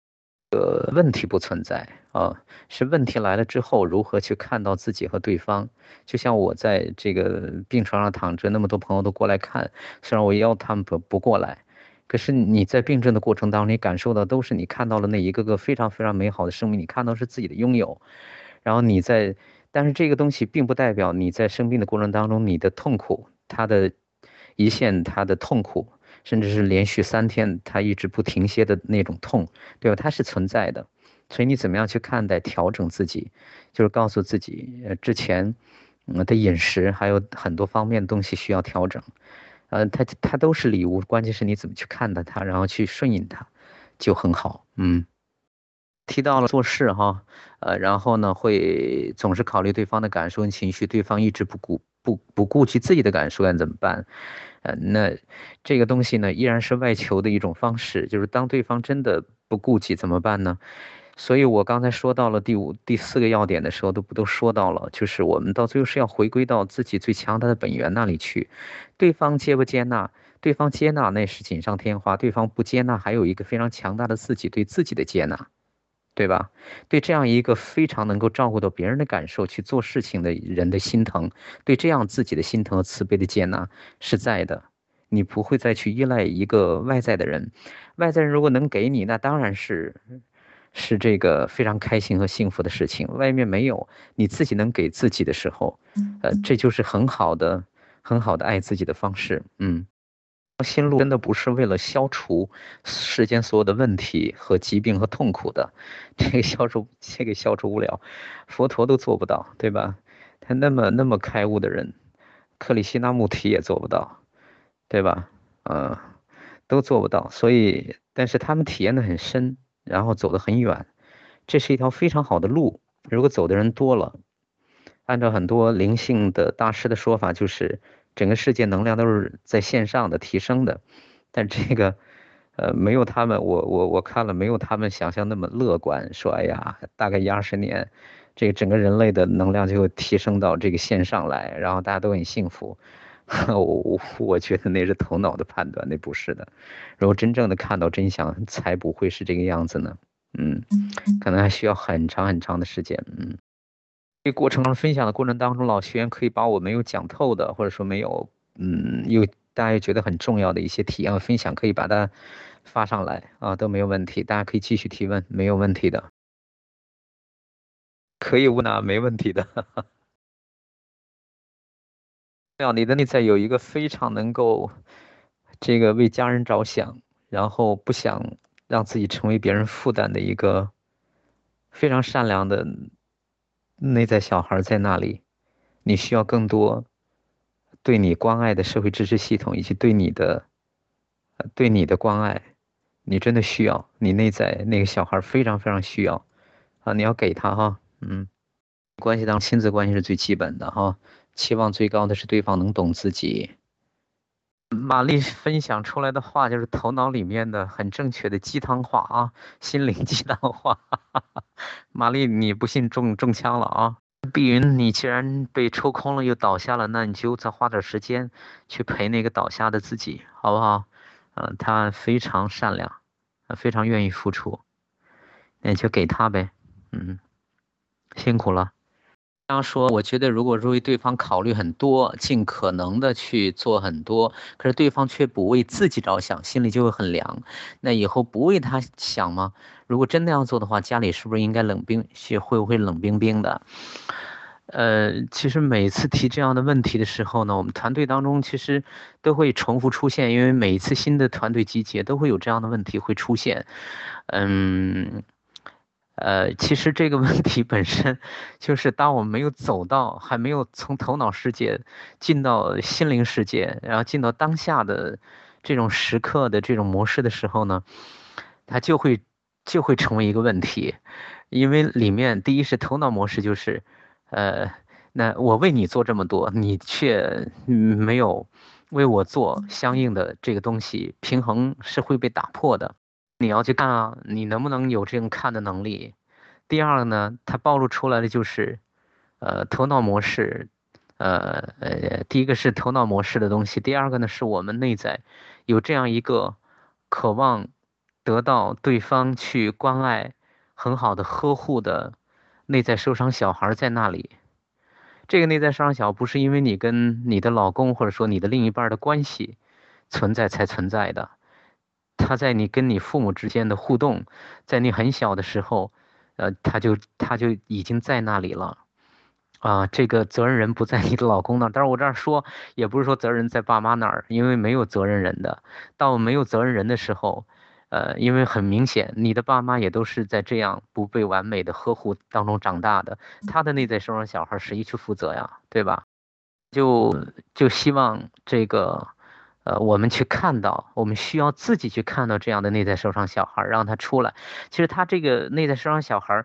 呃问题不存在啊，是问题来了之后如何去看到自己和对方。就像我在这个病床上躺着，那么多朋友都过来看，虽然我要他们不不过来。可是你在病症的过程当中，你感受到都是你看到了那一个个非常非常美好的生命，你看到是自己的拥有，然后你在，但是这个东西并不代表你在生病的过程当中你的痛苦，它的一线它的痛苦，甚至是连续三天它一直不停歇的那种痛，对吧？它是存在的，所以你怎么样去看待调整自己，就是告诉自己，呃，之前，嗯的饮食还有很多方面的东西需要调整。呃，它它都是礼物，关键是你怎么去看待它，然后去顺应它，就很好。嗯，提到了做事哈，呃，然后呢会总是考虑对方的感受跟情绪，对方一直不顾不不顾及自己的感受该怎么办？呃，那这个东西呢依然是外求的一种方式，就是当对方真的不顾及怎么办呢？所以我刚才说到了第五、第四个要点的时候，都不都说到了，就是我们到最后是要回归到自己最强大的本源那里去。对方接不接纳？对方接纳那是锦上添花；对方不接纳，还有一个非常强大的自己对自己的接纳，对吧？对这样一个非常能够照顾到别人的感受去做事情的人的心疼，对这样自己的心疼和慈悲的接纳是在的。你不会再去依赖一个外在的人，外在人如果能给你，那当然是。是这个非常开心和幸福的事情。外面没有，你自己能给自己的时候，呃，这就是很好的、很好的爱自己的方式。嗯，心路真的不是为了消除世间所有的问题和疾病和痛苦的，这个消除，这个消除不了，佛陀都做不到，对吧？他那么那么开悟的人，克里希那穆提也做不到，对吧？嗯，都做不到。所以，但是他们体验的很深。然后走得很远，这是一条非常好的路。如果走的人多了，按照很多灵性的大师的说法，就是整个世界能量都是在线上的提升的。但这个，呃，没有他们，我我我看了，没有他们想象那么乐观。说，哎呀，大概一二十年，这个整个人类的能量就会提升到这个线上来，然后大家都很幸福。*laughs* 我我觉得那是头脑的判断，那不是的。如果真正的看到真相，才不会是这个样子呢。嗯，可能还需要很长很长的时间。嗯，这过程中分享的过程当中，老学员可以把我没有讲透的，或者说没有，嗯，又大家又觉得很重要的一些体验分享，可以把它发上来啊，都没有问题。大家可以继续提问，没有问题的，可以问啊，没问题的。你的内在有一个非常能够这个为家人着想，然后不想让自己成为别人负担的一个非常善良的内在小孩在那里。你需要更多对你关爱的社会支持系统，以及对你的对你的关爱。你真的需要，你内在那个小孩非常非常需要啊！你要给他哈，嗯，关系当亲子关系是最基本的哈。期望最高的是对方能懂自己。玛丽分享出来的话就是头脑里面的很正确的鸡汤话啊，心灵鸡汤话。*laughs* 玛丽，你不信中中枪了啊？碧云，你既然被抽空了又倒下了，那你就再花点时间去陪那个倒下的自己，好不好？嗯，他非常善良，非常愿意付出，那就给他呗。嗯，辛苦了。刚说，我觉得如果为对方考虑很多，尽可能的去做很多，可是对方却不为自己着想，心里就会很凉。那以后不为他想吗？如果真那样做的话，家里是不是应该冷冰？会不会冷冰冰的？呃，其实每次提这样的问题的时候呢，我们团队当中其实都会重复出现，因为每一次新的团队集结都会有这样的问题会出现。嗯。呃，其实这个问题本身，就是当我没有走到，还没有从头脑世界进到心灵世界，然后进到当下的这种时刻的这种模式的时候呢，它就会就会成为一个问题，因为里面第一是头脑模式，就是，呃，那我为你做这么多，你却没有为我做相应的这个东西，平衡是会被打破的。你要去看啊，你能不能有这种看的能力？第二个呢，它暴露出来的就是，呃，头脑模式，呃呃，第一个是头脑模式的东西，第二个呢是我们内在有这样一个渴望得到对方去关爱、很好的呵护的内在受伤小孩在那里。这个内在受伤小不是因为你跟你的老公或者说你的另一半的关系存在才存在的。他在你跟你父母之间的互动，在你很小的时候，呃，他就他就已经在那里了，啊，这个责任人不在你的老公那儿，但是我这样说也不是说责任在爸妈那儿，因为没有责任人的，到没有责任人的时候，呃，因为很明显你的爸妈也都是在这样不被完美的呵护当中长大的，他的内在受伤小孩谁去负责呀，对吧？就就希望这个。呃，我们去看到，我们需要自己去看到这样的内在受伤小孩，让他出来。其实他这个内在受伤小孩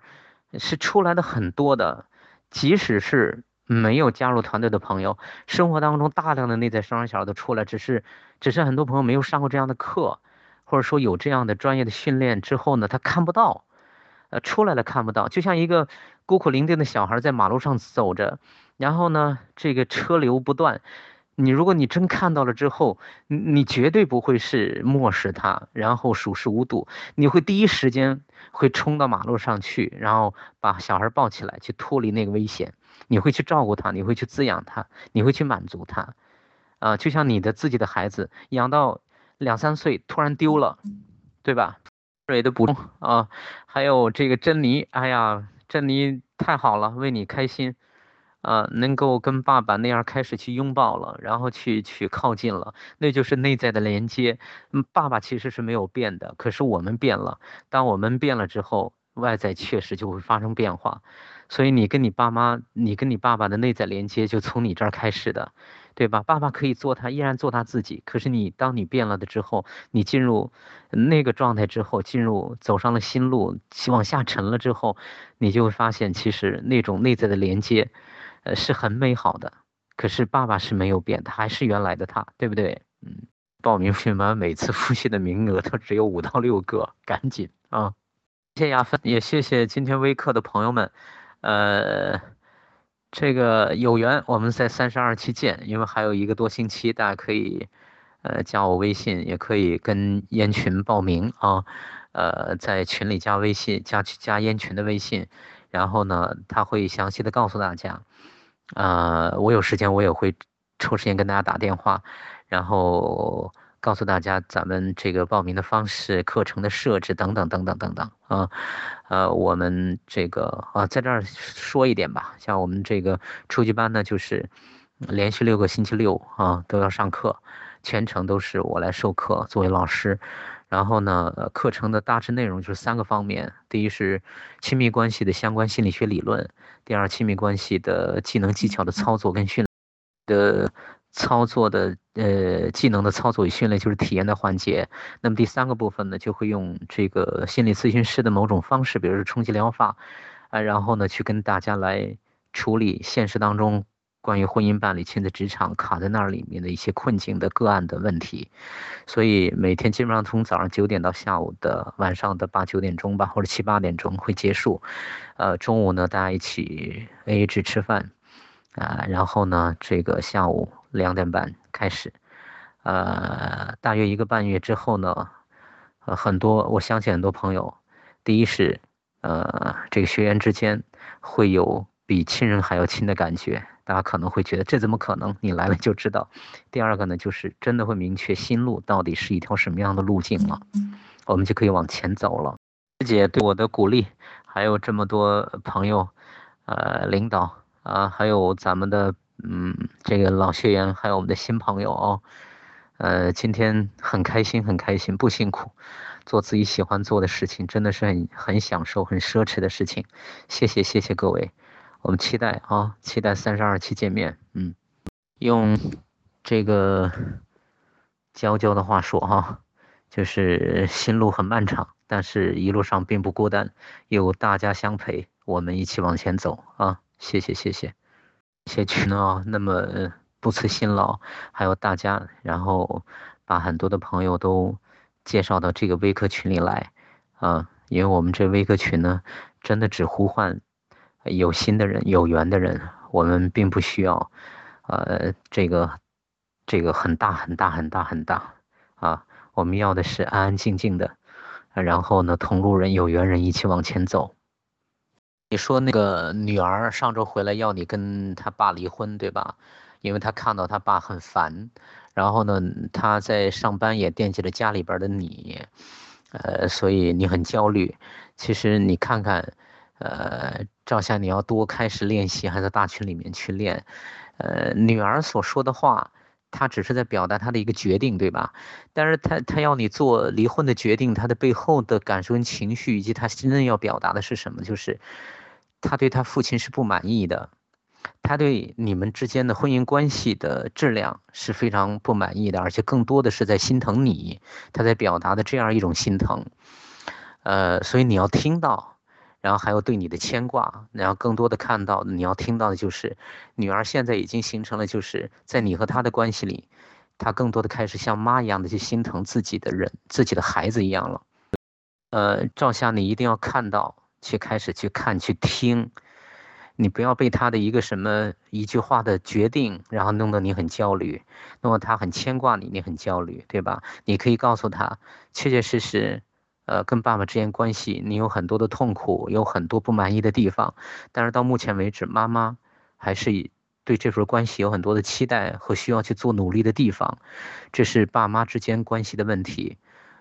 是出来的很多的，即使是没有加入团队的朋友，生活当中大量的内在受伤小孩都出来，只是只是很多朋友没有上过这样的课，或者说有这样的专业的训练之后呢，他看不到，呃，出来了看不到，就像一个孤苦伶仃的小孩在马路上走着，然后呢，这个车流不断。你如果你真看到了之后，你你绝对不会是漠视他，然后熟视无睹，你会第一时间会冲到马路上去，然后把小孩抱起来去脱离那个危险，你会去照顾他，你会去滋养他，你会去满足他，啊，就像你的自己的孩子养到两三岁突然丢了，对吧？水的补充啊，还有这个珍妮，哎呀，珍妮太好了，为你开心。啊，能够跟爸爸那样开始去拥抱了，然后去去靠近了，那就是内在的连接。爸爸其实是没有变的，可是我们变了。当我们变了之后，外在确实就会发生变化。所以你跟你爸妈，你跟你爸爸的内在连接就从你这儿开始的，对吧？爸爸可以做他，依然做他自己。可是你当你变了的之后，你进入那个状态之后，进入走上了新路，往下沉了之后，你就会发现，其实那种内在的连接。呃，是很美好的，可是爸爸是没有变，他还是原来的他，对不对？嗯，报名费嘛，每次复习的名额都只有五到六个，赶紧啊！谢谢亚芬，也谢谢今天微课的朋友们。呃，这个有缘我们在三十二期见，因为还有一个多星期，大家可以呃加我微信，也可以跟烟群报名啊。呃，在群里加微信，加加烟群的微信，然后呢，他会详细的告诉大家。呃，我有时间我也会抽时间跟大家打电话，然后告诉大家咱们这个报名的方式、课程的设置等等等等等等啊。呃，我们这个啊，在这儿说一点吧，像我们这个初级班呢，就是连续六个星期六啊都要上课，全程都是我来授课作为老师。然后呢，课程的大致内容就是三个方面：第一是亲密关系的相关心理学理论；第二，亲密关系的技能技巧的操作跟训的操作的呃技能的操作与训练，就是体验的环节。那么第三个部分呢，就会用这个心理咨询师的某种方式，比如说冲击疗法啊，然后呢去跟大家来处理现实当中。关于婚姻伴侣、亲子、职场卡在那儿里面的一些困境的个案的问题，所以每天基本上从早上九点到下午的晚上的八九点钟吧，或者七八点钟会结束。呃，中午呢大家一起 AA 制吃饭，啊，然后呢这个下午两点半开始，呃，大约一个半月之后呢，呃，很多我相信很多朋友，第一是呃这个学员之间会有比亲人还要亲的感觉。大家可能会觉得这怎么可能？你来了就知道。第二个呢，就是真的会明确新路到底是一条什么样的路径了，我们就可以往前走了。师姐对我的鼓励，还有这么多朋友、呃领导啊，还有咱们的嗯这个老学员，还有我们的新朋友哦，呃今天很开心很开心，不辛苦，做自己喜欢做的事情，真的是很很享受、很奢侈的事情。谢谢谢谢各位。我们期待啊，期待三十二期见面。嗯，用这个娇娇的话说哈，就是心路很漫长，但是一路上并不孤单，有大家相陪，我们一起往前走啊！谢谢谢谢，谢群啊，那么不辞辛劳，还有大家，然后把很多的朋友都介绍到这个微课群里来，啊，因为我们这微课群呢，真的只呼唤有心的人、有缘的人，我们并不需要，呃，这个这个很大很大很大很大，啊，我们要的是安安静静的，然后呢，同路人、有缘人一起往前走。你说那个女儿上周回来要你跟他爸离婚，对吧？因为她看到他爸很烦，然后呢，他在上班也惦记着家里边的你，呃，所以你很焦虑。其实你看看，呃，赵夏，你要多开始练习，还在大群里面去练。呃，女儿所说的话，她只是在表达她的一个决定，对吧？但是她她要你做离婚的决定，她的背后的感受跟情绪，以及她真正要表达的是什么？就是。她对她父亲是不满意的，她对你们之间的婚姻关系的质量是非常不满意的，而且更多的是在心疼你，她在表达的这样一种心疼，呃，所以你要听到，然后还有对你的牵挂，然后更多的看到，你要听到的就是女儿现在已经形成了，就是在你和他的关系里，他更多的开始像妈一样的去心疼自己的人，自己的孩子一样了，呃，赵夏，你一定要看到。去开始去看去听，你不要被他的一个什么一句话的决定，然后弄得你很焦虑，弄得他很牵挂你，你很焦虑，对吧？你可以告诉他，确确实实，呃，跟爸爸之间关系，你有很多的痛苦，有很多不满意的地方，但是到目前为止，妈妈还是对这份关系有很多的期待和需要去做努力的地方，这是爸妈之间关系的问题，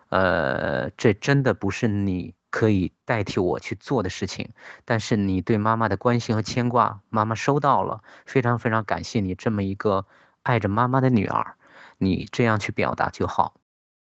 呃，这真的不是你。可以代替我去做的事情，但是你对妈妈的关心和牵挂，妈妈收到了，非常非常感谢你这么一个爱着妈妈的女儿，你这样去表达就好。